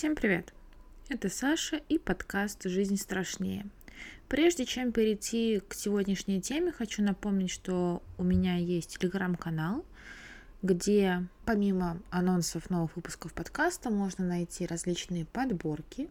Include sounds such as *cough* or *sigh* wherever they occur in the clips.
Всем привет! Это Саша и подкаст «Жизнь страшнее». Прежде чем перейти к сегодняшней теме, хочу напомнить, что у меня есть телеграм-канал, где помимо анонсов новых выпусков подкаста можно найти различные подборки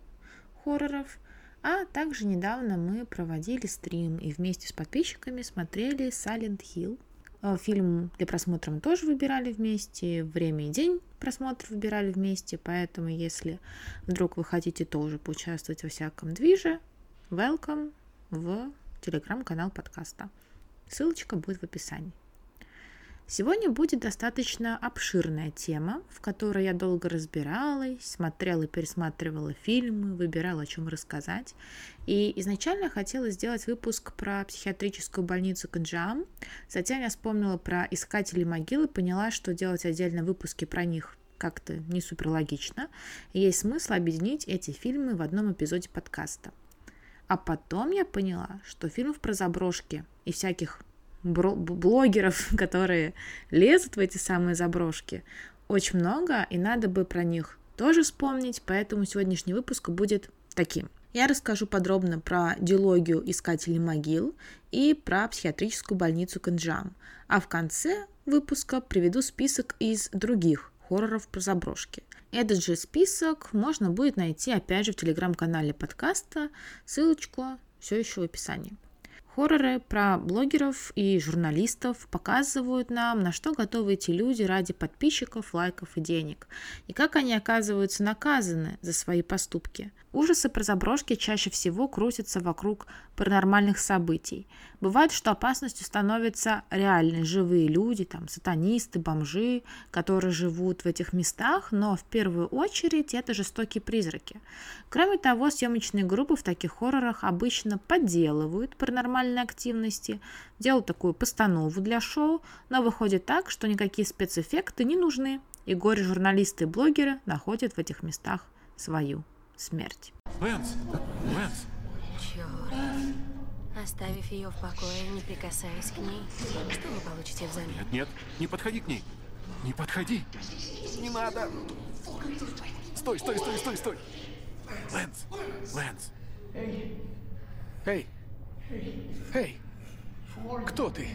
хорроров, а также недавно мы проводили стрим и вместе с подписчиками смотрели Silent Hill – фильм для просмотра мы тоже выбирали вместе, время и день просмотра выбирали вместе, поэтому если вдруг вы хотите тоже поучаствовать во всяком движе, welcome в телеграм-канал подкаста. Ссылочка будет в описании. Сегодня будет достаточно обширная тема, в которой я долго разбиралась, смотрела и пересматривала фильмы, выбирала, о чем рассказать. И изначально хотела сделать выпуск про психиатрическую больницу Канджам. Затем я вспомнила про искателей могил и поняла, что делать отдельно выпуски про них как-то не супер логично. Есть смысл объединить эти фильмы в одном эпизоде подкаста. А потом я поняла, что фильмов про заброшки и всяких блогеров, *laughs* которые лезут в эти самые заброшки, очень много, и надо бы про них тоже вспомнить, поэтому сегодняшний выпуск будет таким. Я расскажу подробно про диалогию искателей могил и про психиатрическую больницу Канджам, а в конце выпуска приведу список из других хорроров про заброшки. Этот же список можно будет найти опять же в телеграм-канале подкаста, ссылочку все еще в описании. Хорроры про блогеров и журналистов показывают нам, на что готовы эти люди ради подписчиков, лайков и денег, и как они оказываются наказаны за свои поступки. Ужасы про заброшки чаще всего крутятся вокруг паранормальных событий. Бывает, что опасностью становятся реальные живые люди, там, сатанисты, бомжи, которые живут в этих местах, но в первую очередь это жестокие призраки. Кроме того, съемочные группы в таких хоррорах обычно подделывают паранормальные активности, делают такую постанову для шоу, но выходит так, что никакие спецэффекты не нужны, и горе-журналисты и блогеры находят в этих местах свою смерть. Лэнс! Лэнс! Черт. Оставив ее в покое, не прикасаясь к ней, что вы получите взамен? Нет, нет, не подходи к ней. Не подходи. Не надо. Стой, стой, стой, стой, стой. Лэнс! Лэнс! Эй! Эй! Кто ты?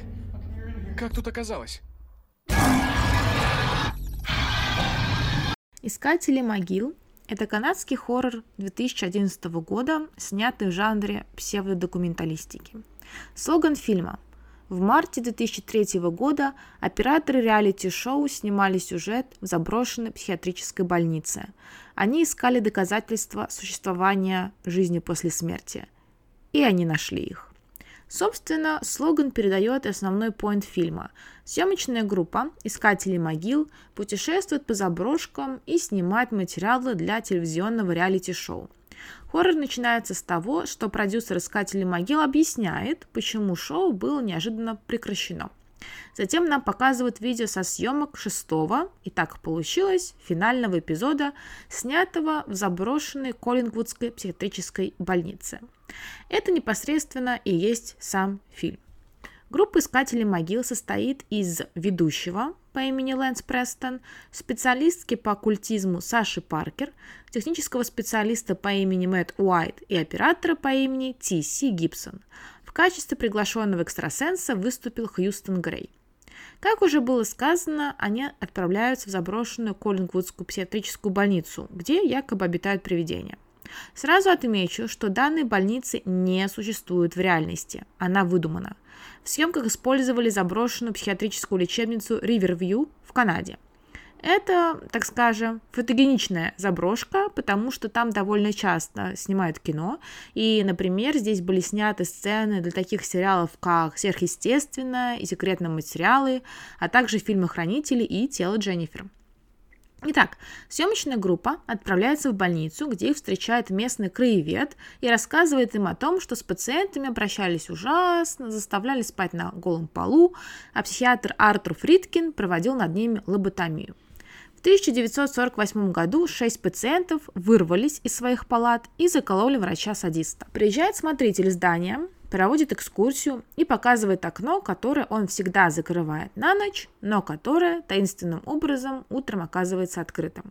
Как тут оказалось? Искатели могил это канадский хоррор 2011 года, снятый в жанре псевдодокументалистики. Слоган фильма в марте 2003 года операторы реалити-шоу снимали сюжет в заброшенной психиатрической больнице. Они искали доказательства существования жизни после смерти. И они нашли их. Собственно, слоган передает основной поинт фильма. Съемочная группа «Искатели могил» путешествует по заброшкам и снимает материалы для телевизионного реалити-шоу. Хоррор начинается с того, что продюсер «Искатели могил» объясняет, почему шоу было неожиданно прекращено. Затем нам показывают видео со съемок шестого, и так получилось, финального эпизода, снятого в заброшенной Коллингвудской психиатрической больнице – это непосредственно и есть сам фильм. Группа искателей могил состоит из ведущего по имени Лэнс Престон, специалистки по оккультизму Саши Паркер, технического специалиста по имени Мэтт Уайт и оператора по имени Ти Си Гибсон. Качестве приглашенного экстрасенса выступил Хьюстон Грей. Как уже было сказано, они отправляются в заброшенную Коллингвудскую психиатрическую больницу, где якобы обитают привидения. Сразу отмечу, что данной больницы не существует в реальности, она выдумана. В съемках использовали заброшенную психиатрическую лечебницу Ривервью в Канаде. Это, так скажем, фотогеничная заброшка, потому что там довольно часто снимают кино. И, например, здесь были сняты сцены для таких сериалов, как «Сверхъестественное» и «Секретные материалы», а также фильмы «Хранители» и «Тело Дженнифер». Итак, съемочная группа отправляется в больницу, где их встречает местный краевед и рассказывает им о том, что с пациентами обращались ужасно, заставляли спать на голом полу, а психиатр Артур Фридкин проводил над ними лоботомию. В 1948 году шесть пациентов вырвались из своих палат и закололи врача-садиста. Приезжает смотритель здания, проводит экскурсию и показывает окно, которое он всегда закрывает на ночь, но которое таинственным образом утром оказывается открытым.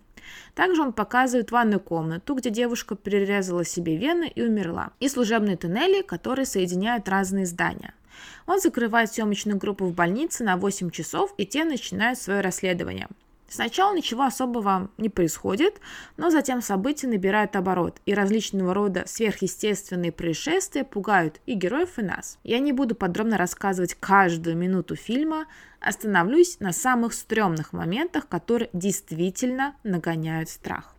Также он показывает ванную комнату, где девушка перерезала себе вены и умерла, и служебные туннели, которые соединяют разные здания. Он закрывает съемочную группу в больнице на 8 часов, и те начинают свое расследование. Сначала ничего особого не происходит, но затем события набирают оборот, и различного рода сверхъестественные происшествия пугают и героев, и нас. Я не буду подробно рассказывать каждую минуту фильма, остановлюсь на самых стрёмных моментах, которые действительно нагоняют страх.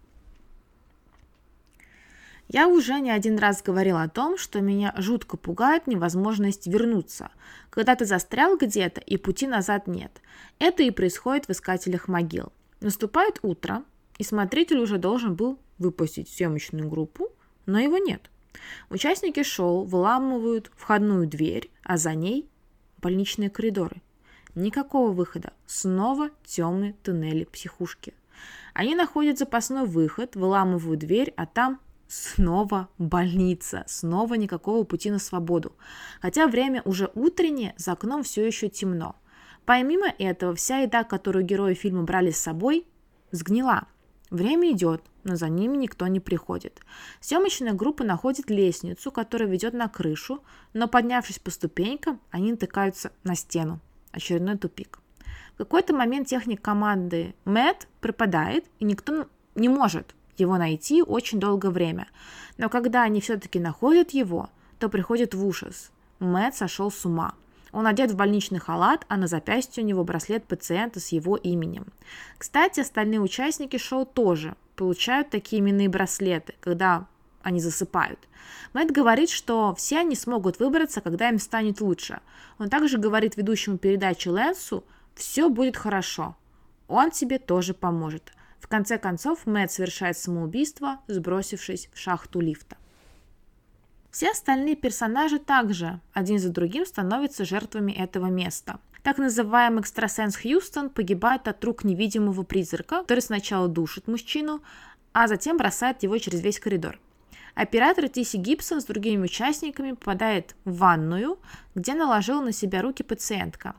Я уже не один раз говорил о том, что меня жутко пугает невозможность вернуться, когда ты застрял где-то и пути назад нет. Это и происходит в «Искателях могил». Наступает утро, и смотритель уже должен был выпустить съемочную группу, но его нет. Участники шоу выламывают входную дверь, а за ней больничные коридоры. Никакого выхода. Снова темные туннели психушки. Они находят запасной выход, выламывают дверь, а там Снова больница, снова никакого пути на свободу. Хотя время уже утреннее, за окном все еще темно. Помимо этого, вся еда, которую герои фильма брали с собой, сгнила. Время идет, но за ними никто не приходит. Съемочная группа находит лестницу, которая ведет на крышу, но поднявшись по ступенькам, они натыкаются на стену. Очередной тупик. В какой-то момент техник команды Мэтт пропадает, и никто не может его найти очень долгое время. Но когда они все-таки находят его, то приходит в ужас. Мэтт сошел с ума. Он одет в больничный халат, а на запястье у него браслет пациента с его именем. Кстати, остальные участники шоу тоже получают такие именные браслеты, когда они засыпают. Мэтт говорит, что все они смогут выбраться, когда им станет лучше. Он также говорит ведущему передачи Лэнсу, все будет хорошо. Он тебе тоже поможет. В конце концов, Мэтт совершает самоубийство, сбросившись в шахту лифта. Все остальные персонажи также один за другим становятся жертвами этого места. Так называемый экстрасенс Хьюстон погибает от рук невидимого призрака, который сначала душит мужчину, а затем бросает его через весь коридор. Оператор Тиси Гибсон с другими участниками попадает в ванную, где наложила на себя руки пациентка.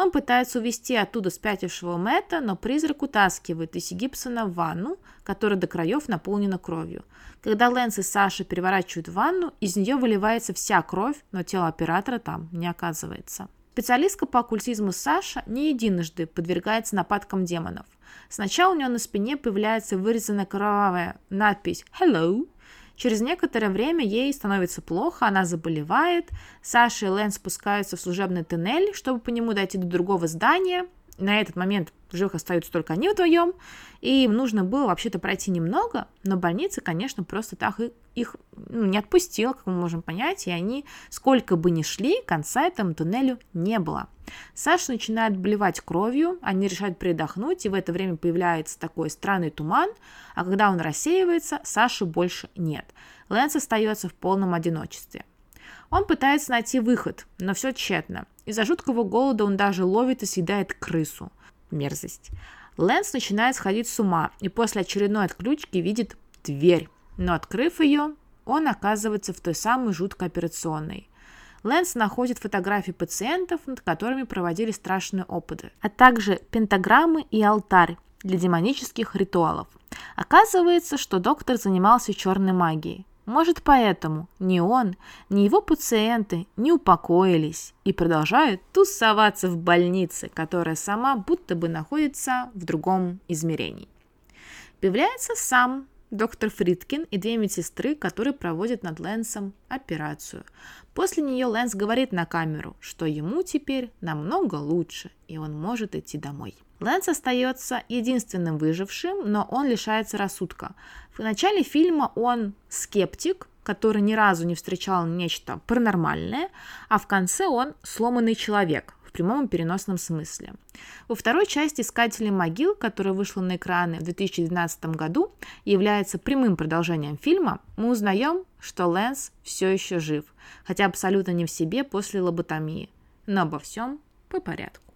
Он пытается увести оттуда спятившего Мэтта, но призрак утаскивает Иси Гибсона в ванну, которая до краев наполнена кровью. Когда Лэнс и Саша переворачивают ванну, из нее выливается вся кровь, но тело оператора там не оказывается. Специалистка по оккультизму Саша не единожды подвергается нападкам демонов. Сначала у нее на спине появляется вырезанная кровавая надпись «Hello», Через некоторое время ей становится плохо, она заболевает. Саша и Лэн спускаются в служебный туннель, чтобы по нему дойти до другого здания. На этот момент в живых остаются только они вдвоем, и им нужно было вообще-то пройти немного, но больница, конечно, просто так их ну, не отпустила, как мы можем понять, и они, сколько бы ни шли, конца этому туннелю не было. Саша начинает блевать кровью, они решают передохнуть, и в это время появляется такой странный туман, а когда он рассеивается, Саши больше нет. Лэнс остается в полном одиночестве. Он пытается найти выход, но все тщетно. Из-за жуткого голода он даже ловит и съедает крысу. Мерзость. Лэнс начинает сходить с ума и после очередной отключки видит дверь. Но открыв ее, он оказывается в той самой жуткой операционной. Лэнс находит фотографии пациентов, над которыми проводили страшные опыты, а также пентаграммы и алтарь для демонических ритуалов. Оказывается, что доктор занимался черной магией. Может, поэтому ни он, ни его пациенты не упокоились и продолжают тусоваться в больнице, которая сама будто бы находится в другом измерении. Появляется сам доктор Фридкин и две медсестры, которые проводят над Лэнсом операцию. После нее Лэнс говорит на камеру, что ему теперь намного лучше, и он может идти домой. Лэнс остается единственным выжившим, но он лишается рассудка. В начале фильма он скептик, который ни разу не встречал нечто паранормальное, а в конце он сломанный человек, в прямом и переносном смысле. Во второй части «Искатели могил», которая вышла на экраны в 2012 году, является прямым продолжением фильма, мы узнаем, что Лэнс все еще жив, хотя абсолютно не в себе после лоботомии. Но обо всем по порядку.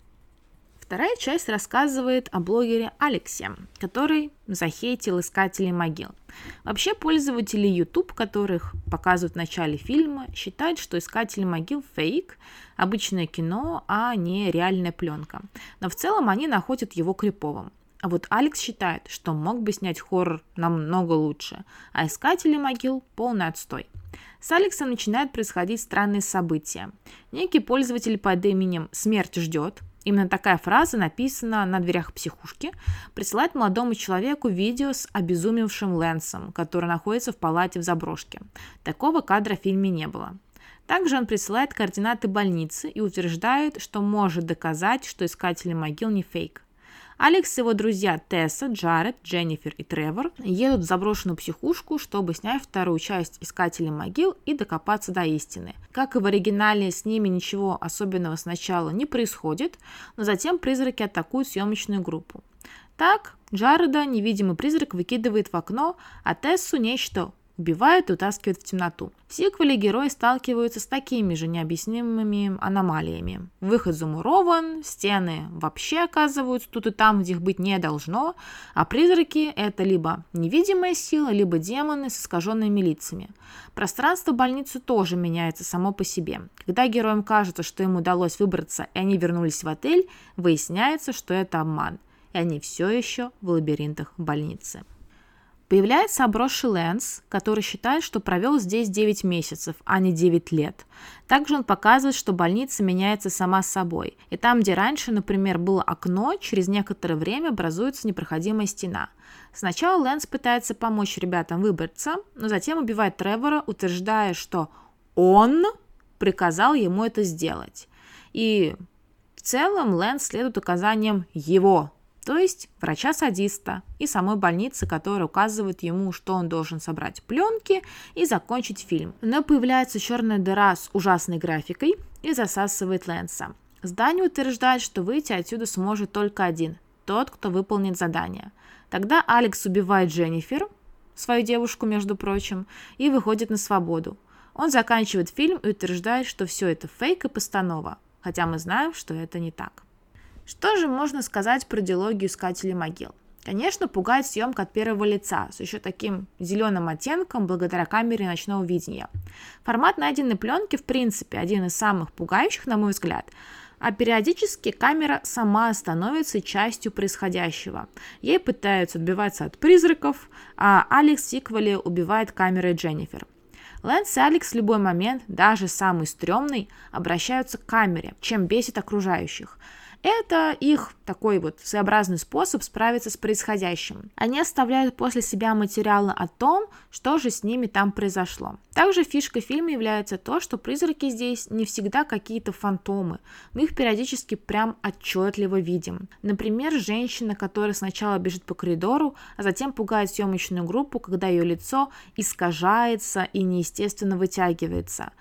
Вторая часть рассказывает о блогере Алексе, который захейтил искателей могил. Вообще пользователи YouTube, которых показывают в начале фильма, считают, что искатели могил фейк, обычное кино, а не реальная пленка. Но в целом они находят его криповым. А вот Алекс считает, что мог бы снять хоррор намного лучше, а искатели могил – полный отстой. С Алексом начинают происходить странные события. Некий пользователь под именем «Смерть ждет», Именно такая фраза написана на дверях психушки, присылает молодому человеку видео с обезумевшим Лэнсом, который находится в палате в заброшке. Такого кадра в фильме не было. Также он присылает координаты больницы и утверждает, что может доказать, что искатели могил не фейк. Алекс и его друзья Тесса, Джаред, Дженнифер и Тревор едут в заброшенную психушку, чтобы снять вторую часть «Искателей могил» и докопаться до истины. Как и в оригинале, с ними ничего особенного сначала не происходит, но затем призраки атакуют съемочную группу. Так, Джареда невидимый призрак выкидывает в окно, а Тессу нечто убивают и утаскивают в темноту. В сиквеле герои сталкиваются с такими же необъяснимыми аномалиями. Выход замурован, стены вообще оказываются тут и там, где их быть не должно, а призраки – это либо невидимая сила, либо демоны с искаженными лицами. Пространство больницы тоже меняется само по себе. Когда героям кажется, что им удалось выбраться и они вернулись в отель, выясняется, что это обман, и они все еще в лабиринтах больницы. Появляется обросший Лэнс, который считает, что провел здесь 9 месяцев, а не 9 лет. Также он показывает, что больница меняется сама собой. И там, где раньше, например, было окно, через некоторое время образуется непроходимая стена. Сначала Лэнс пытается помочь ребятам выбраться, но затем убивает Тревора, утверждая, что он приказал ему это сделать. И в целом Лэнс следует указаниям его то есть врача-садиста и самой больницы, которая указывает ему, что он должен собрать пленки и закончить фильм. Но появляется черная дыра с ужасной графикой и засасывает Лэнса. Здание утверждает, что выйти отсюда сможет только один – тот, кто выполнит задание. Тогда Алекс убивает Дженнифер, свою девушку, между прочим, и выходит на свободу. Он заканчивает фильм и утверждает, что все это фейк и постанова, хотя мы знаем, что это не так. Что же можно сказать про диалогию искателей могил? Конечно, пугает съемка от первого лица с еще таким зеленым оттенком благодаря камере ночного видения. Формат найденной пленки, в принципе, один из самых пугающих, на мой взгляд, а периодически камера сама становится частью происходящего. Ей пытаются отбиваться от призраков, а Алекс в сиквеле убивает камерой Дженнифер. Лэнс и Алекс в любой момент, даже самый стрёмный, обращаются к камере, чем бесит окружающих – это их такой вот своеобразный способ справиться с происходящим. Они оставляют после себя материалы о том, что же с ними там произошло. Также фишкой фильма является то, что призраки здесь не всегда какие-то фантомы. Мы их периодически прям отчетливо видим. Например, женщина, которая сначала бежит по коридору, а затем пугает съемочную группу, когда ее лицо искажается и неестественно вытягивается.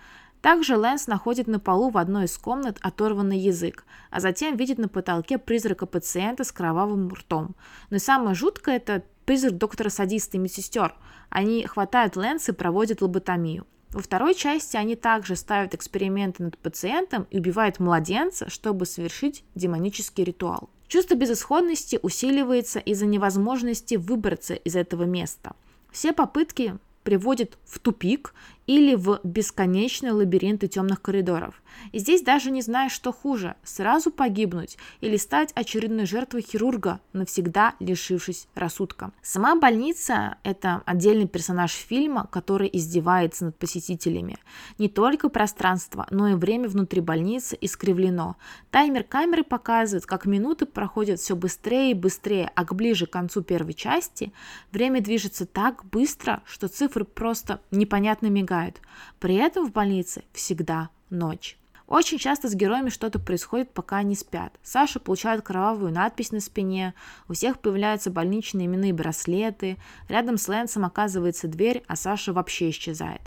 Также Лэнс находит на полу в одной из комнат оторванный язык, а затем видит на потолке призрака пациента с кровавым ртом. Но самое жуткое – это призрак доктора-садиста и медсестер. Они хватают Лэнса и проводят лоботомию. Во второй части они также ставят эксперименты над пациентом и убивают младенца, чтобы совершить демонический ритуал. Чувство безысходности усиливается из-за невозможности выбраться из этого места. Все попытки приводят в тупик, или в бесконечные лабиринты темных коридоров. И здесь даже не знаешь, что хуже – сразу погибнуть или стать очередной жертвой хирурга, навсегда лишившись рассудка. Сама больница – это отдельный персонаж фильма, который издевается над посетителями. Не только пространство, но и время внутри больницы искривлено. Таймер камеры показывает, как минуты проходят все быстрее и быстрее, а к ближе к концу первой части время движется так быстро, что цифры просто непонятно мигают мигают. При этом в больнице всегда ночь. Очень часто с героями что-то происходит, пока они спят. Саша получает кровавую надпись на спине, у всех появляются больничные именные браслеты, рядом с Лэнсом оказывается дверь, а Саша вообще исчезает.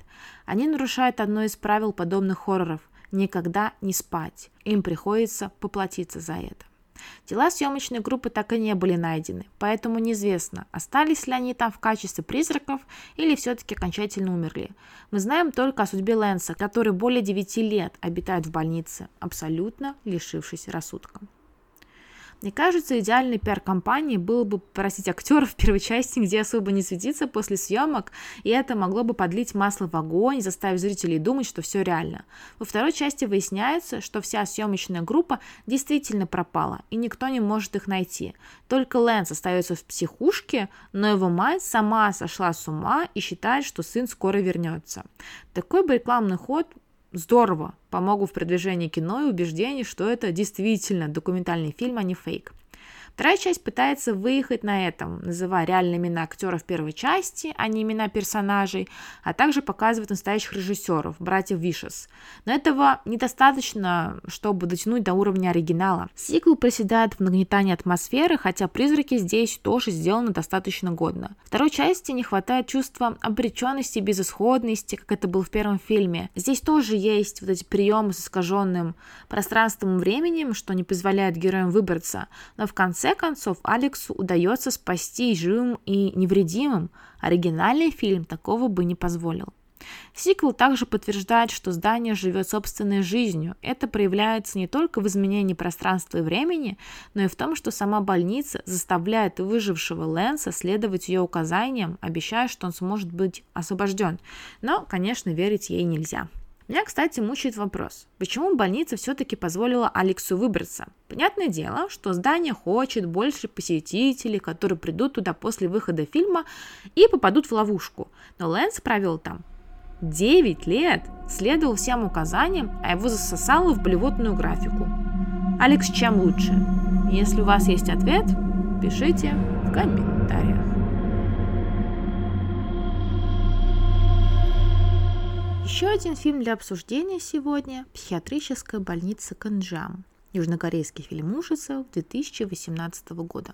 Они нарушают одно из правил подобных хорроров – никогда не спать. Им приходится поплатиться за это. Тела съемочной группы так и не были найдены, поэтому неизвестно, остались ли они там в качестве призраков или все-таки окончательно умерли. Мы знаем только о судьбе Лэнса, который более 9 лет обитает в больнице, абсолютно лишившись рассудка. Мне кажется, идеальной пиар-компанией было бы попросить актеров в первой части, где особо не светиться после съемок, и это могло бы подлить масло в огонь, заставить зрителей думать, что все реально. Во второй части выясняется, что вся съемочная группа действительно пропала, и никто не может их найти. Только Лэнс остается в психушке, но его мать сама сошла с ума и считает, что сын скоро вернется. Такой бы рекламный ход здорово помогут в продвижении кино и убеждении, что это действительно документальный фильм, а не фейк. Вторая часть пытается выехать на этом, называя реальные имена актеров первой части, а не имена персонажей, а также показывает настоящих режиссеров, братьев Вишес. Но этого недостаточно, чтобы дотянуть до уровня оригинала. Сиквел проседает в нагнетании атмосферы, хотя призраки здесь тоже сделаны достаточно годно. Второй части не хватает чувства обреченности и безысходности, как это было в первом фильме. Здесь тоже есть вот эти приемы с искаженным пространством и временем, что не позволяет героям выбраться, но в конце конце концов Алексу удается спасти живым и невредимым. Оригинальный фильм такого бы не позволил. Сиквел также подтверждает, что здание живет собственной жизнью. Это проявляется не только в изменении пространства и времени, но и в том, что сама больница заставляет выжившего Лэнса следовать ее указаниям, обещая, что он сможет быть освобожден. Но, конечно, верить ей нельзя. Меня, кстати, мучает вопрос, почему больница все-таки позволила Алексу выбраться? Понятное дело, что здание хочет больше посетителей, которые придут туда после выхода фильма и попадут в ловушку. Но Лэнс провел там 9 лет, следовал всем указаниям, а его засосало в блевотную графику. Алекс чем лучше? Если у вас есть ответ, пишите в комментариях. Еще один фильм для обсуждения сегодня – «Психиатрическая больница Канджам». Южнокорейский фильм ужасов 2018 года.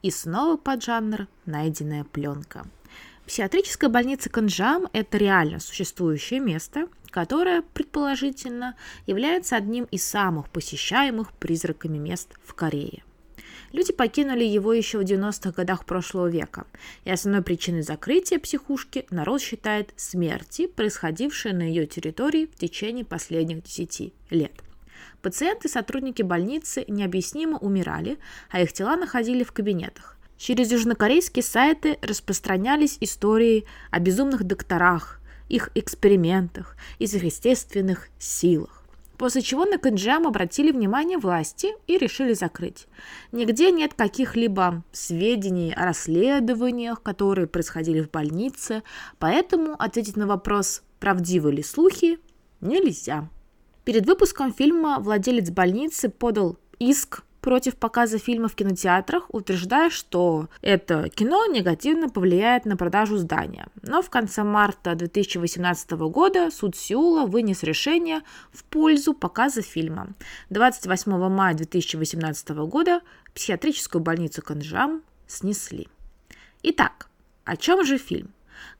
И снова поджанр «Найденная пленка». Психиатрическая больница Канджам – это реально существующее место, которое, предположительно, является одним из самых посещаемых призраками мест в Корее – Люди покинули его еще в 90-х годах прошлого века, и основной причиной закрытия психушки народ считает смерти, происходившие на ее территории в течение последних 10 лет. Пациенты и сотрудники больницы необъяснимо умирали, а их тела находили в кабинетах. Через южнокорейские сайты распространялись истории о безумных докторах, их экспериментах и сверхъестественных силах после чего на Кэнджам обратили внимание власти и решили закрыть. Нигде нет каких-либо сведений о расследованиях, которые происходили в больнице, поэтому ответить на вопрос, правдивы ли слухи, нельзя. Перед выпуском фильма владелец больницы подал иск против показа фильма в кинотеатрах, утверждая, что это кино негативно повлияет на продажу здания. Но в конце марта 2018 года суд Сеула вынес решение в пользу показа фильма. 28 мая 2018 года психиатрическую больницу Канжам снесли. Итак, о чем же фильм?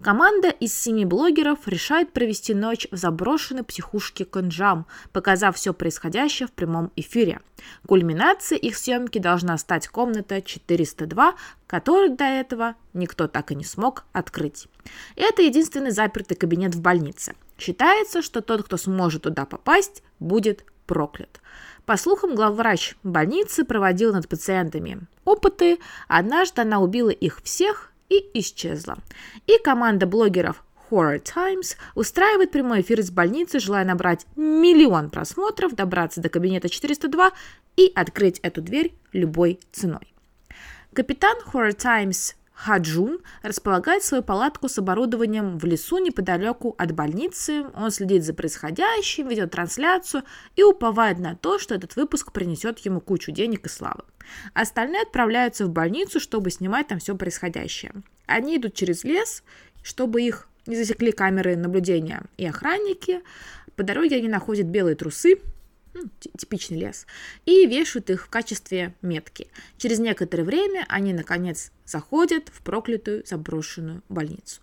Команда из семи блогеров решает провести ночь в заброшенной психушке Конджам, показав все происходящее в прямом эфире. Кульминацией их съемки должна стать комната 402, которую до этого никто так и не смог открыть. Это единственный запертый кабинет в больнице. Считается, что тот, кто сможет туда попасть, будет проклят. По слухам, главврач больницы проводил над пациентами опыты. Однажды она убила их всех и исчезла. И команда блогеров Horror Times устраивает прямой эфир из больницы, желая набрать миллион просмотров, добраться до кабинета 402 и открыть эту дверь любой ценой. Капитан Horror Times Хаджун располагает свою палатку с оборудованием в лесу неподалеку от больницы. Он следит за происходящим, ведет трансляцию и уповает на то, что этот выпуск принесет ему кучу денег и славы. Остальные отправляются в больницу, чтобы снимать там все происходящее. Они идут через лес, чтобы их не засекли камеры наблюдения и охранники. По дороге они находят белые трусы, типичный лес, и вешают их в качестве метки. Через некоторое время они, наконец, заходят в проклятую заброшенную больницу.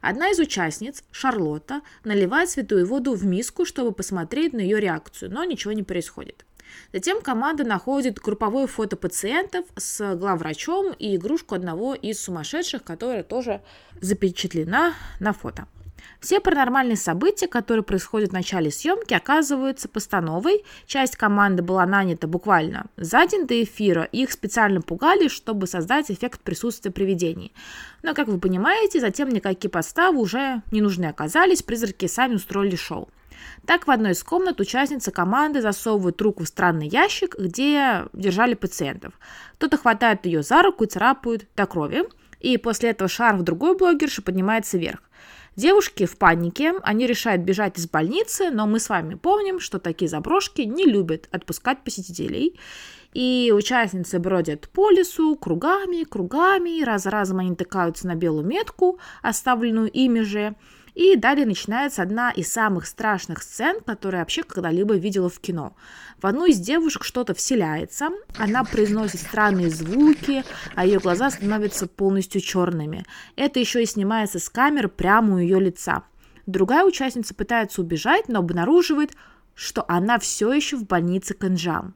Одна из участниц, Шарлотта, наливает святую воду в миску, чтобы посмотреть на ее реакцию, но ничего не происходит. Затем команда находит групповое фото пациентов с главврачом и игрушку одного из сумасшедших, которая тоже запечатлена на фото. Все паранормальные события, которые происходят в начале съемки, оказываются постановой. Часть команды была нанята буквально за день до эфира, их специально пугали, чтобы создать эффект присутствия привидений. Но, как вы понимаете, затем никакие подставы уже не нужны оказались, призраки сами устроили шоу. Так в одной из комнат участницы команды засовывают руку в странный ящик, где держали пациентов. Кто-то хватает ее за руку и царапает до крови, и после этого шарф другой блогерши поднимается вверх. Девушки в панике, они решают бежать из больницы, но мы с вами помним, что такие заброшки не любят отпускать посетителей. И участницы бродят по лесу кругами, кругами, раз за разом они натыкаются на белую метку, оставленную ими же. И далее начинается одна из самых страшных сцен, которые вообще когда-либо видела в кино. В одну из девушек что-то вселяется, она произносит странные звуки, а ее глаза становятся полностью черными. Это еще и снимается с камер прямо у ее лица. Другая участница пытается убежать, но обнаруживает, что она все еще в больнице Канджам.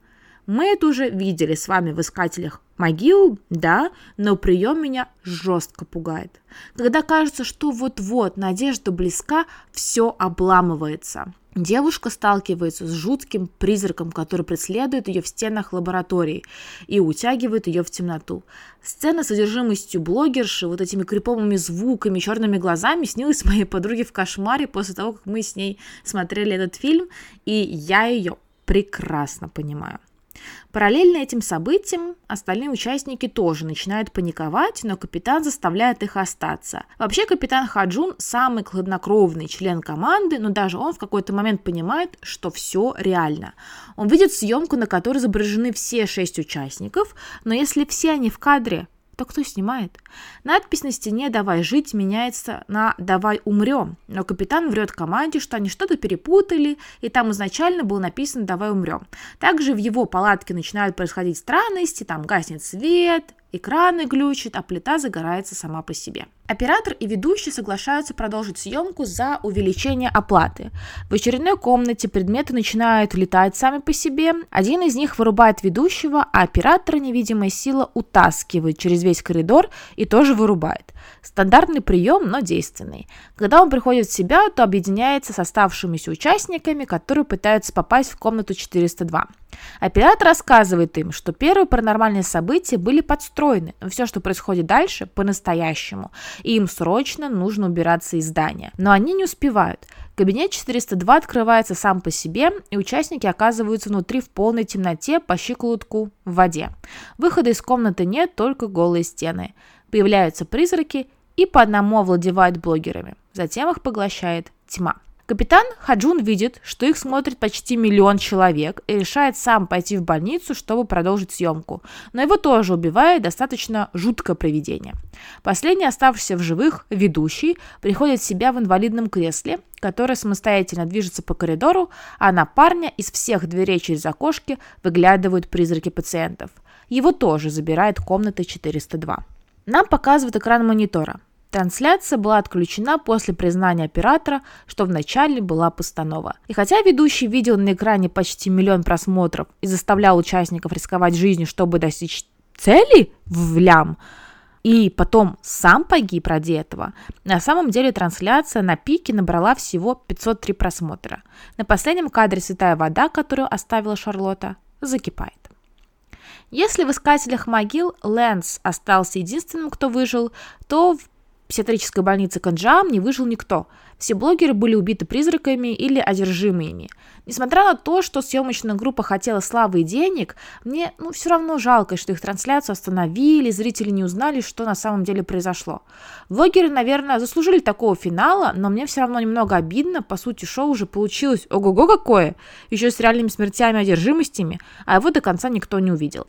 Мы это уже видели с вами в «Искателях могил», да, но прием меня жестко пугает. Когда кажется, что вот-вот надежда близка, все обламывается. Девушка сталкивается с жутким призраком, который преследует ее в стенах лаборатории и утягивает ее в темноту. Сцена с содержимостью блогерши, вот этими криповыми звуками, черными глазами снилась моей подруге в кошмаре после того, как мы с ней смотрели этот фильм, и я ее прекрасно понимаю. Параллельно этим событиям остальные участники тоже начинают паниковать, но капитан заставляет их остаться. Вообще капитан Хаджун самый хладнокровный член команды, но даже он в какой-то момент понимает, что все реально. Он видит съемку, на которой изображены все шесть участников, но если все они в кадре, то кто снимает? Надпись на стене «Давай жить» меняется на «Давай умрем», но капитан врет команде, что они что-то перепутали, и там изначально было написано «Давай умрем». Также в его палатке начинают происходить странности, там гаснет свет, Экраны глючат, а плита загорается сама по себе. Оператор и ведущий соглашаются продолжить съемку за увеличение оплаты. В очередной комнате предметы начинают летать сами по себе. Один из них вырубает ведущего, а оператора невидимая сила утаскивает через весь коридор и тоже вырубает. Стандартный прием, но действенный. Когда он приходит в себя, то объединяется с оставшимися участниками, которые пытаются попасть в комнату 402. Оператор рассказывает им, что первые паранормальные события были подстроены, но все, что происходит дальше, по-настоящему, и им срочно нужно убираться из здания. Но они не успевают. Кабинет 402 открывается сам по себе, и участники оказываются внутри в полной темноте по щиколотку в воде. Выхода из комнаты нет, только голые стены. Появляются призраки и по одному овладевают блогерами. Затем их поглощает тьма. Капитан Хаджун видит, что их смотрит почти миллион человек и решает сам пойти в больницу, чтобы продолжить съемку. Но его тоже убивает достаточно жуткое проведение. Последний оставшийся в живых, ведущий, приходит в себя в инвалидном кресле, которое самостоятельно движется по коридору, а на парня из всех дверей через окошки выглядывают призраки пациентов. Его тоже забирает комната 402. Нам показывают экран монитора. Трансляция была отключена после признания оператора, что вначале была постанова. И хотя ведущий видел на экране почти миллион просмотров и заставлял участников рисковать жизнью, чтобы достичь цели в лям, и потом сам погиб ради этого, на самом деле трансляция на пике набрала всего 503 просмотра. На последнем кадре святая вода, которую оставила Шарлотта, закипает. Если в «Искателях могил» Лэнс остался единственным, кто выжил, то в психиатрической больнице Канджам не выжил никто. Все блогеры были убиты призраками или одержимыми. Несмотря на то, что съемочная группа хотела славы и денег, мне ну, все равно жалко, что их трансляцию остановили, зрители не узнали, что на самом деле произошло. Блогеры, наверное, заслужили такого финала, но мне все равно немного обидно. По сути, шоу уже получилось ого-го какое, еще с реальными смертями и одержимостями, а его до конца никто не увидел.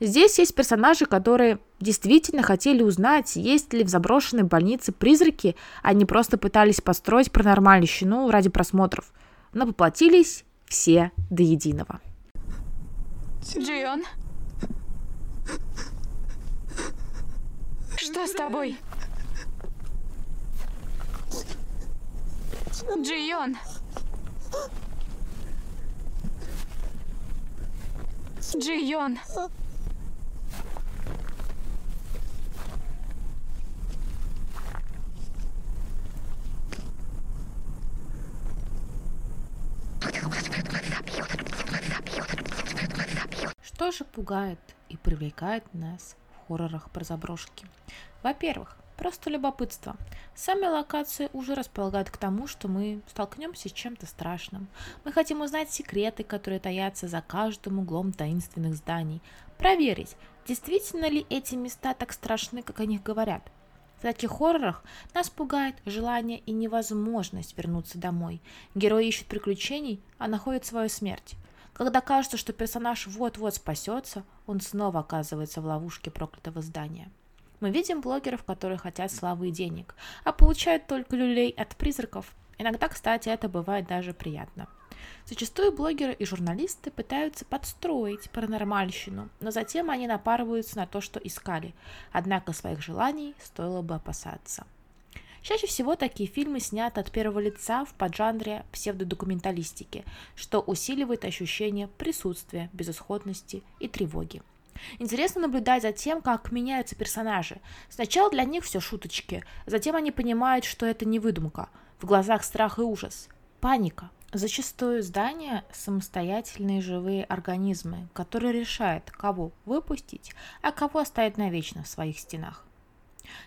Здесь есть персонажи, которые действительно хотели узнать, есть ли в заброшенной больнице призраки, а не просто пытались построить паранормальщину ради просмотров но поплатились все до единого. Джион? Что с тобой? Джион! Джи Что же пугает и привлекает нас в хоррорах про заброшки? Во-первых, просто любопытство. Сами локации уже располагают к тому, что мы столкнемся с чем-то страшным. Мы хотим узнать секреты, которые таятся за каждым углом таинственных зданий. Проверить, действительно ли эти места так страшны, как о них говорят. В таких хоррорах нас пугает желание и невозможность вернуться домой. Герои ищут приключений, а находят свою смерть. Когда кажется, что персонаж вот-вот спасется, он снова оказывается в ловушке проклятого здания. Мы видим блогеров, которые хотят славы и денег, а получают только люлей от призраков. Иногда, кстати, это бывает даже приятно. Зачастую блогеры и журналисты пытаются подстроить паранормальщину, но затем они напарываются на то, что искали, однако своих желаний стоило бы опасаться. Чаще всего такие фильмы сняты от первого лица в поджанре псевдодокументалистики, что усиливает ощущение присутствия, безысходности и тревоги. Интересно наблюдать за тем, как меняются персонажи. Сначала для них все шуточки, затем они понимают, что это не выдумка. В глазах страх и ужас. Паника. Зачастую здания – самостоятельные живые организмы, которые решают, кого выпустить, а кого оставить навечно в своих стенах.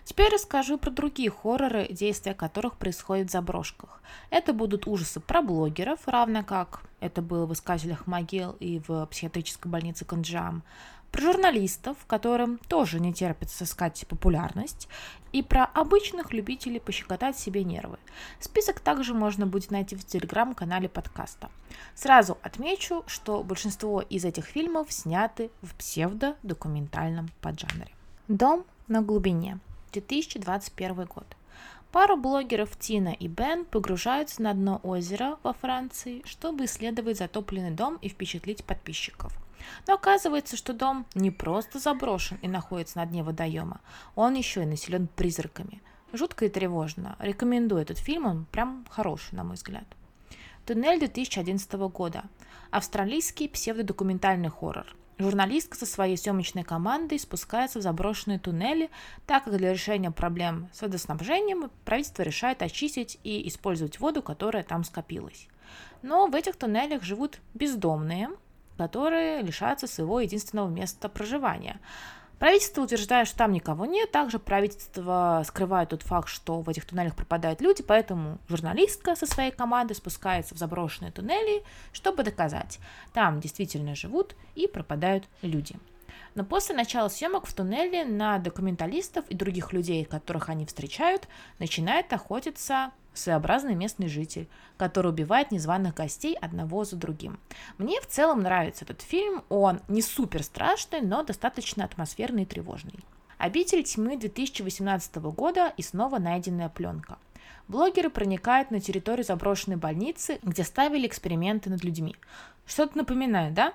Теперь расскажу про другие хорроры, действия которых происходят в заброшках. Это будут ужасы про блогеров, равно как это было в «Искателях могил» и в психиатрической больнице Канджам, про журналистов, которым тоже не терпится искать популярность, и про обычных любителей пощекотать себе нервы. Список также можно будет найти в телеграм-канале подкаста. Сразу отмечу, что большинство из этих фильмов сняты в псевдодокументальном поджанре. Дом на глубине. 2021 год. Пара блогеров Тина и Бен погружаются на дно озера во Франции, чтобы исследовать затопленный дом и впечатлить подписчиков. Но оказывается, что дом не просто заброшен и находится на дне водоема, он еще и населен призраками. Жутко и тревожно. Рекомендую этот фильм, он прям хороший, на мой взгляд. Туннель 2011 года. Австралийский псевдодокументальный хоррор. Журналистка со своей съемочной командой спускается в заброшенные туннели, так как для решения проблем с водоснабжением правительство решает очистить и использовать воду, которая там скопилась. Но в этих туннелях живут бездомные, которые лишаются своего единственного места проживания. Правительство утверждает, что там никого нет. Также правительство скрывает тот факт, что в этих туннелях пропадают люди, поэтому журналистка со своей командой спускается в заброшенные туннели, чтобы доказать, там действительно живут и пропадают люди. Но после начала съемок в туннеле на документалистов и других людей, которых они встречают, начинает охотиться своеобразный местный житель, который убивает незваных гостей одного за другим. Мне в целом нравится этот фильм, он не супер страшный, но достаточно атмосферный и тревожный. «Обитель тьмы» 2018 года и снова найденная пленка. Блогеры проникают на территорию заброшенной больницы, где ставили эксперименты над людьми. Что-то напоминает, да?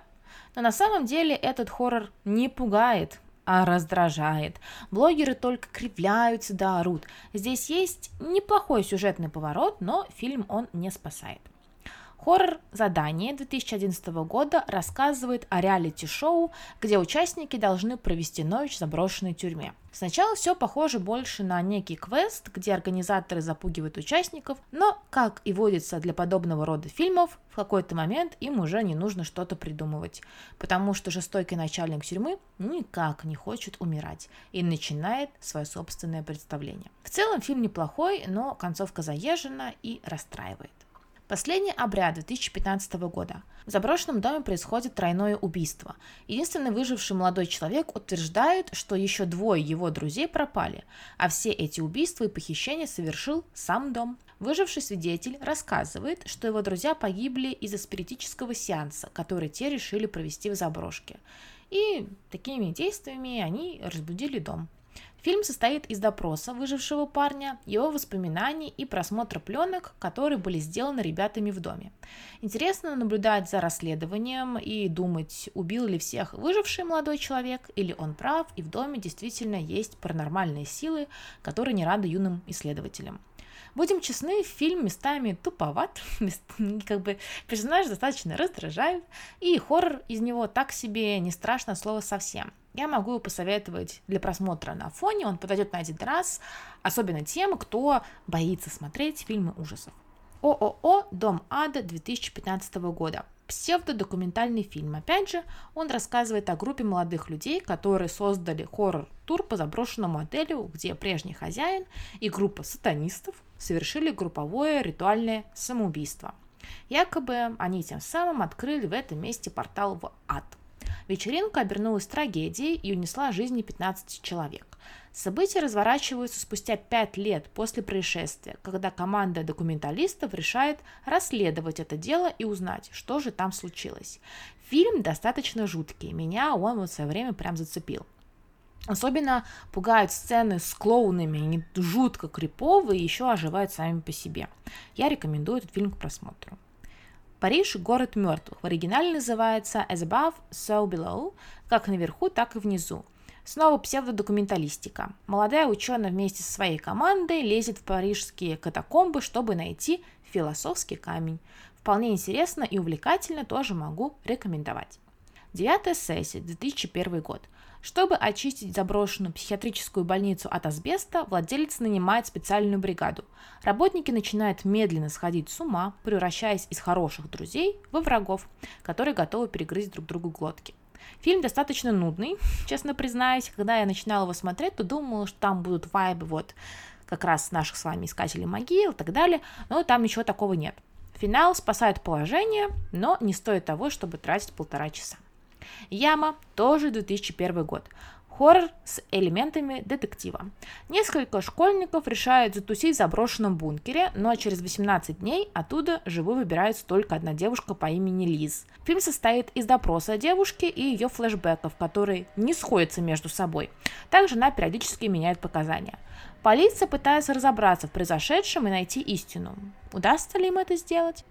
Но на самом деле этот хоррор не пугает, а раздражает. Блогеры только кривляются да орут. Здесь есть неплохой сюжетный поворот, но фильм он не спасает. Хоррор «Задание» 2011 года рассказывает о реалити-шоу, где участники должны провести ночь в заброшенной тюрьме. Сначала все похоже больше на некий квест, где организаторы запугивают участников, но, как и водится для подобного рода фильмов, в какой-то момент им уже не нужно что-то придумывать, потому что жестокий начальник тюрьмы никак не хочет умирать и начинает свое собственное представление. В целом фильм неплохой, но концовка заезжена и расстраивает. Последний обряд 2015 года. В заброшенном доме происходит тройное убийство. Единственный выживший молодой человек утверждает, что еще двое его друзей пропали, а все эти убийства и похищения совершил сам дом. Выживший свидетель рассказывает, что его друзья погибли из-за спиритического сеанса, который те решили провести в заброшке. И такими действиями они разбудили дом. Фильм состоит из допроса выжившего парня, его воспоминаний и просмотра пленок, которые были сделаны ребятами в доме. Интересно наблюдать за расследованием и думать, убил ли всех выживший молодой человек, или он прав, и в доме действительно есть паранормальные силы, которые не рады юным исследователям. Будем честны, фильм местами туповат, *laughs* как бы персонаж достаточно раздражает, и хоррор из него так себе не страшно слово совсем – я могу его посоветовать для просмотра на фоне. Он подойдет на один раз, особенно тем, кто боится смотреть фильмы ужасов. ООО «Дом ада» 2015 года. Псевдодокументальный фильм. Опять же, он рассказывает о группе молодых людей, которые создали хоррор-тур по заброшенному отелю, где прежний хозяин и группа сатанистов совершили групповое ритуальное самоубийство. Якобы они тем самым открыли в этом месте портал в ад. Вечеринка обернулась трагедией и унесла жизни 15 человек. События разворачиваются спустя пять лет после происшествия, когда команда документалистов решает расследовать это дело и узнать, что же там случилось. Фильм достаточно жуткий, меня он вот в свое время прям зацепил. Особенно пугают сцены с клоунами, они жутко криповые и еще оживают сами по себе. Я рекомендую этот фильм к просмотру. Париж – город мертвых. В оригинале называется As Above, So Below, как наверху, так и внизу. Снова псевдодокументалистика. Молодая ученая вместе со своей командой лезет в парижские катакомбы, чтобы найти философский камень. Вполне интересно и увлекательно тоже могу рекомендовать. Девятая сессия, 2001 год. Чтобы очистить заброшенную психиатрическую больницу от асбеста, владелец нанимает специальную бригаду. Работники начинают медленно сходить с ума, превращаясь из хороших друзей во врагов, которые готовы перегрызть друг другу глотки. Фильм достаточно нудный, честно признаюсь. Когда я начинала его смотреть, то думала, что там будут вайбы вот как раз наших с вами искателей могил и так далее, но там ничего такого нет. Финал спасает положение, но не стоит того, чтобы тратить полтора часа. Яма, тоже 2001 год. Хоррор с элементами детектива. Несколько школьников решают затусить в заброшенном бункере, но через 18 дней оттуда живой выбирается только одна девушка по имени Лиз. Фильм состоит из допроса девушки и ее флешбеков, которые не сходятся между собой. Также она периодически меняет показания. Полиция пытается разобраться в произошедшем и найти истину. Удастся ли им это сделать?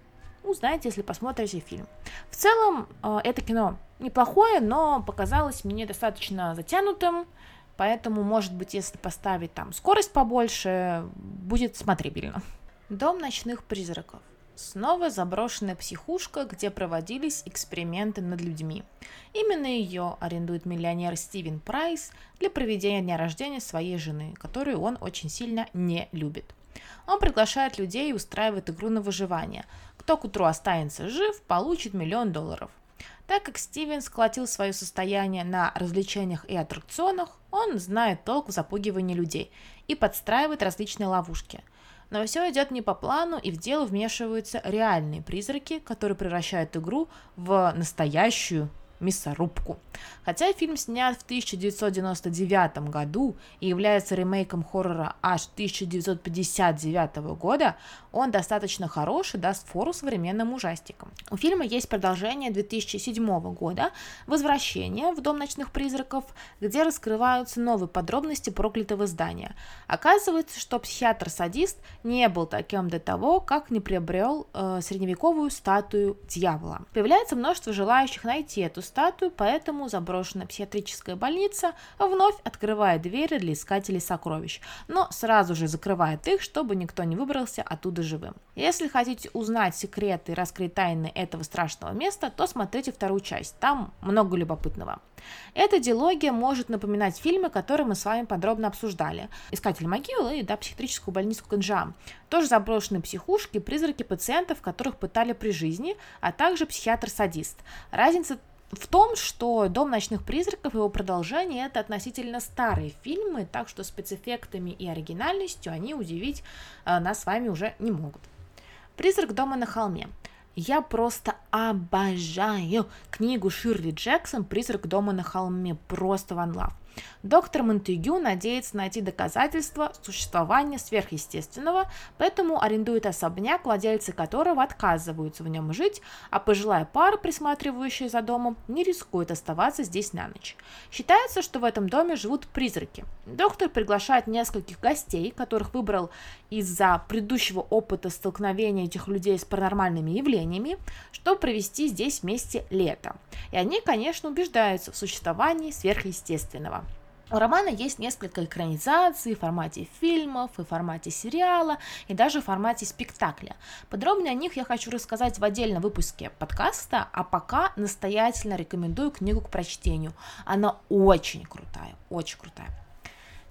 Узнаете, если посмотрите фильм. В целом, э, это кино неплохое, но показалось мне достаточно затянутым, поэтому, может быть, если поставить там скорость побольше, будет смотрибельно. Дом ночных призраков. Снова заброшенная психушка, где проводились эксперименты над людьми. Именно ее арендует миллионер Стивен Прайс для проведения дня рождения своей жены, которую он очень сильно не любит. Он приглашает людей и устраивает игру на выживание. Кто к утру останется жив, получит миллион долларов. Так как Стивен сколотил свое состояние на развлечениях и аттракционах, он знает толк в запугивании людей и подстраивает различные ловушки. Но все идет не по плану, и в дело вмешиваются реальные призраки, которые превращают игру в настоящую мясорубку. Хотя фильм снят в 1999 году и является ремейком хоррора аж 1959 года, он достаточно хороший, даст фору современным ужастикам. У фильма есть продолжение 2007 года «Возвращение в Дом ночных призраков», где раскрываются новые подробности проклятого здания. Оказывается, что психиатр-садист не был таким до того, как не приобрел э, средневековую статую дьявола. Появляется множество желающих найти эту статую, поэтому заброшенная психиатрическая больница вновь открывает двери для искателей сокровищ, но сразу же закрывает их, чтобы никто не выбрался оттуда живым. Если хотите узнать секреты и раскрыть тайны этого страшного места, то смотрите вторую часть, там много любопытного. Эта диалогия может напоминать фильмы, которые мы с вами подробно обсуждали. «Искатель могилы» и да, «Психиатрическую больницу Канджа». Тоже заброшенные психушки, призраки пациентов, которых пытали при жизни, а также психиатр-садист. Разница в том, что «Дом ночных призраков» и его продолжение – это относительно старые фильмы, так что спецэффектами и оригинальностью они удивить э, нас с вами уже не могут. «Призрак дома на холме». Я просто обожаю книгу Ширли Джексон «Призрак дома на холме». Просто ван love. Доктор Монтегю надеется найти доказательства существования сверхъестественного, поэтому арендует особняк, владельцы которого отказываются в нем жить, а пожилая пара, присматривающая за домом, не рискует оставаться здесь на ночь. Считается, что в этом доме живут призраки. Доктор приглашает нескольких гостей, которых выбрал из-за предыдущего опыта столкновения этих людей с паранормальными явлениями, чтобы провести здесь вместе лето. И они, конечно, убеждаются в существовании сверхъестественного. У романа есть несколько экранизаций в формате фильмов, и в формате сериала, и даже в формате спектакля. Подробнее о них я хочу рассказать в отдельном выпуске подкаста, а пока настоятельно рекомендую книгу к прочтению. Она очень крутая, очень крутая.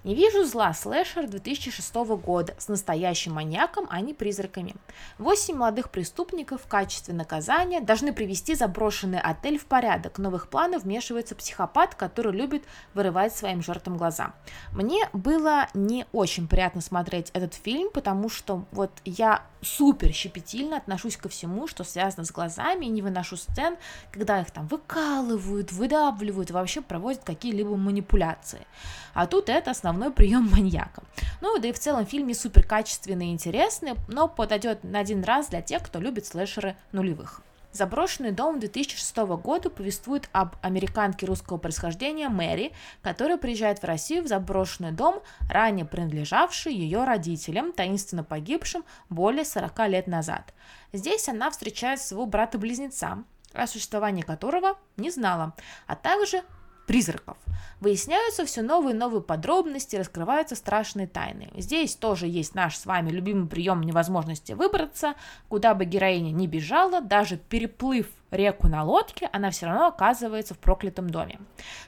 Не вижу зла слэшер 2006 года с настоящим маньяком, а не призраками. Восемь молодых преступников в качестве наказания должны привести заброшенный отель в порядок. Новых планов вмешивается психопат, который любит вырывать своим жертвам глаза. Мне было не очень приятно смотреть этот фильм, потому что вот я супер щепетильно отношусь ко всему, что связано с глазами, и не выношу сцен, когда их там выкалывают, выдавливают, вообще проводят какие-либо манипуляции. А тут это основной прием маньяка. Ну, да и в целом фильм не супер качественный и интересный, но подойдет на один раз для тех, кто любит слэшеры нулевых. Заброшенный дом 2006 года повествует об американке русского происхождения Мэри, которая приезжает в Россию в заброшенный дом, ранее принадлежавший ее родителям, таинственно погибшим более 40 лет назад. Здесь она встречает своего брата-близнеца, о существовании которого не знала, а также призраков. Выясняются все новые и новые подробности, раскрываются страшные тайны. Здесь тоже есть наш с вами любимый прием невозможности выбраться, куда бы героиня не бежала, даже переплыв реку на лодке, она все равно оказывается в проклятом доме.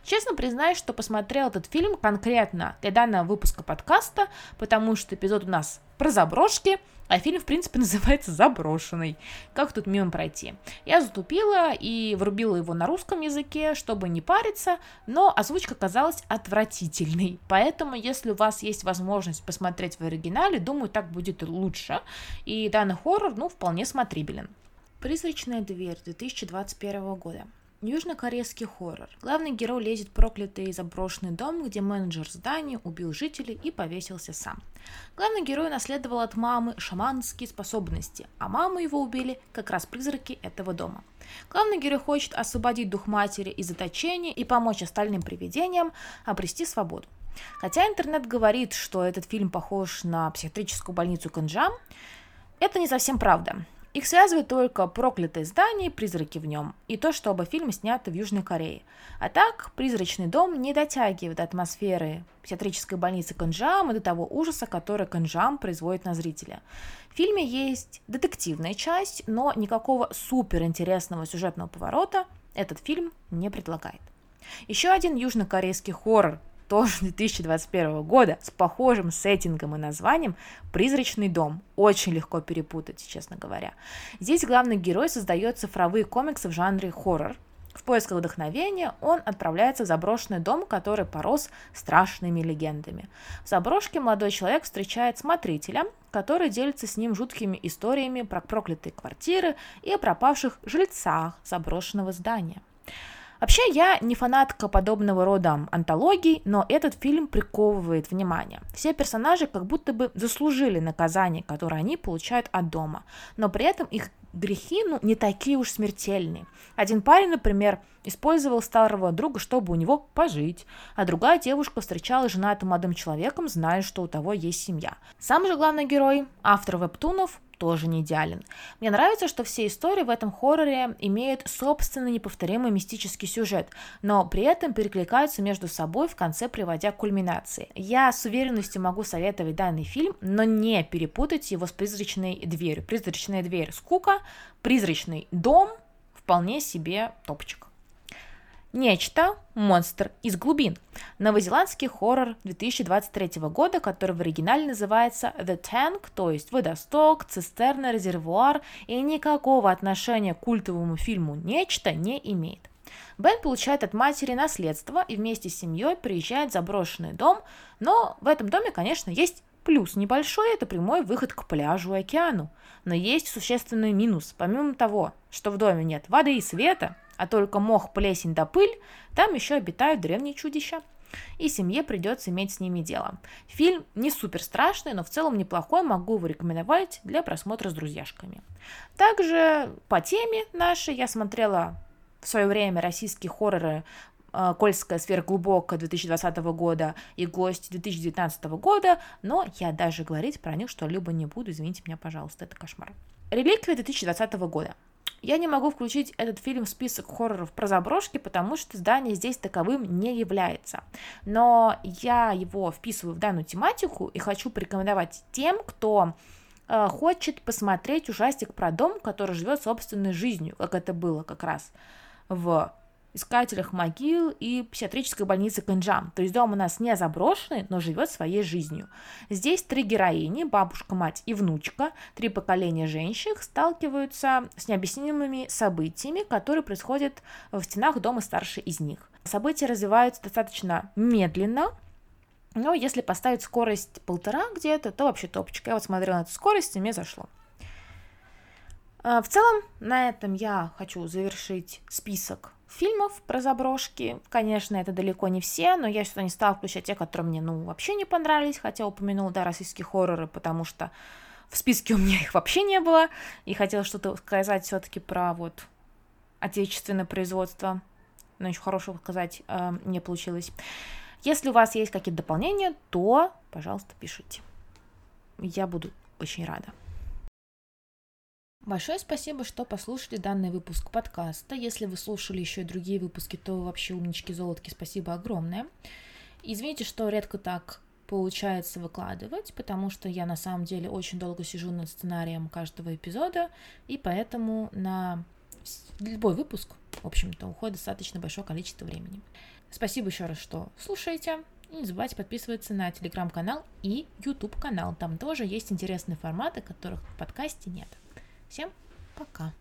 Честно признаюсь, что посмотрел этот фильм конкретно для данного выпуска подкаста, потому что эпизод у нас про заброшки, а фильм, в принципе, *laughs* называется «Заброшенный». Как тут мимо пройти? Я затупила и врубила его на русском языке, чтобы не париться, но озвучка казалась отвратительной. Поэтому, если у вас есть возможность посмотреть в оригинале, думаю, так будет лучше. И данный хоррор, ну, вполне смотрибелен. Призрачная дверь 2021 года. Южнокорейский хоррор. Главный герой лезет в проклятый и заброшенный дом, где менеджер здания убил жителей и повесился сам. Главный герой наследовал от мамы шаманские способности, а маму его убили как раз призраки этого дома. Главный герой хочет освободить дух матери из заточения и помочь остальным привидениям обрести свободу. Хотя интернет говорит, что этот фильм похож на психиатрическую больницу Канджам, это не совсем правда. Их связывает только проклятое здание призраки в нем, и то, что оба фильма сняты в Южной Корее. А так, «Призрачный дом» не дотягивает до атмосферы психиатрической больницы Канжам и до того ужаса, который Канжам производит на зрителя. В фильме есть детективная часть, но никакого суперинтересного сюжетного поворота этот фильм не предлагает. Еще один южнокорейский хоррор тоже 2021 года с похожим сеттингом и названием «Призрачный дом». Очень легко перепутать, честно говоря. Здесь главный герой создает цифровые комиксы в жанре хоррор. В поисках вдохновения он отправляется в заброшенный дом, который порос страшными легендами. В заброшке молодой человек встречает смотрителя, который делится с ним жуткими историями про проклятые квартиры и о пропавших жильцах заброшенного здания. Вообще, я не фанатка подобного рода антологий, но этот фильм приковывает внимание. Все персонажи как будто бы заслужили наказание, которое они получают от дома, но при этом их грехи ну, не такие уж смертельные. Один парень, например, использовал старого друга, чтобы у него пожить, а другая девушка встречала женатым молодым человеком, зная, что у того есть семья. Сам же главный герой, автор вебтунов, тоже не идеален. Мне нравится, что все истории в этом хорроре имеют собственный неповторимый мистический сюжет, но при этом перекликаются между собой в конце, приводя к кульминации. Я с уверенностью могу советовать данный фильм, но не перепутать его с «Призрачной дверью». «Призрачная дверь» — скука, «Призрачный дом» — вполне себе топчик. Нечто, монстр из глубин. Новозеландский хоррор 2023 года, который в оригинале называется The Tank, то есть водосток, цистерна, резервуар, и никакого отношения к культовому фильму «Нечто» не имеет. Бен получает от матери наследство и вместе с семьей приезжает в заброшенный дом, но в этом доме, конечно, есть плюс небольшой – это прямой выход к пляжу и океану. Но есть существенный минус. Помимо того, что в доме нет воды и света – а только мох, плесень да пыль, там еще обитают древние чудища. И семье придется иметь с ними дело. Фильм не супер страшный, но в целом неплохой, могу его рекомендовать для просмотра с друзьяшками. Также по теме нашей я смотрела в свое время российские хорроры э, Кольская сверхглубокая 2020 года и Гость 2019 года, но я даже говорить про них что-либо не буду, извините меня, пожалуйста, это кошмар. Реликвия 2020 года. Я не могу включить этот фильм в список хорроров про заброшки, потому что здание здесь таковым не является. Но я его вписываю в данную тематику и хочу порекомендовать тем, кто э, хочет посмотреть ужастик про дом, который живет собственной жизнью, как это было как раз в искателях могил и психиатрической больницы Кэнджам. То есть дом у нас не заброшенный, но живет своей жизнью. Здесь три героини, бабушка, мать и внучка, три поколения женщин сталкиваются с необъяснимыми событиями, которые происходят в стенах дома старше из них. События развиваются достаточно медленно, но если поставить скорость полтора где-то, то вообще топчик. Я вот смотрела на эту скорость, и мне зашло. А, в целом, на этом я хочу завершить список фильмов про заброшки. Конечно, это далеко не все, но я сюда не стала включать те, которые мне, ну, вообще не понравились, хотя упомянула, да, российские хорроры, потому что в списке у меня их вообще не было, и хотела что-то сказать все-таки про вот отечественное производство, но еще хорошего сказать э, не получилось. Если у вас есть какие-то дополнения, то, пожалуйста, пишите. Я буду очень рада. Большое спасибо, что послушали данный выпуск подкаста. Если вы слушали еще и другие выпуски, то вообще умнички золотки, спасибо огромное. Извините, что редко так получается выкладывать, потому что я на самом деле очень долго сижу над сценарием каждого эпизода, и поэтому на любой выпуск, в общем-то, уходит достаточно большое количество времени. Спасибо еще раз, что слушаете. И не забывайте подписываться на телеграм-канал и YouTube канал. Там тоже есть интересные форматы, которых в подкасте нет. Всем пока!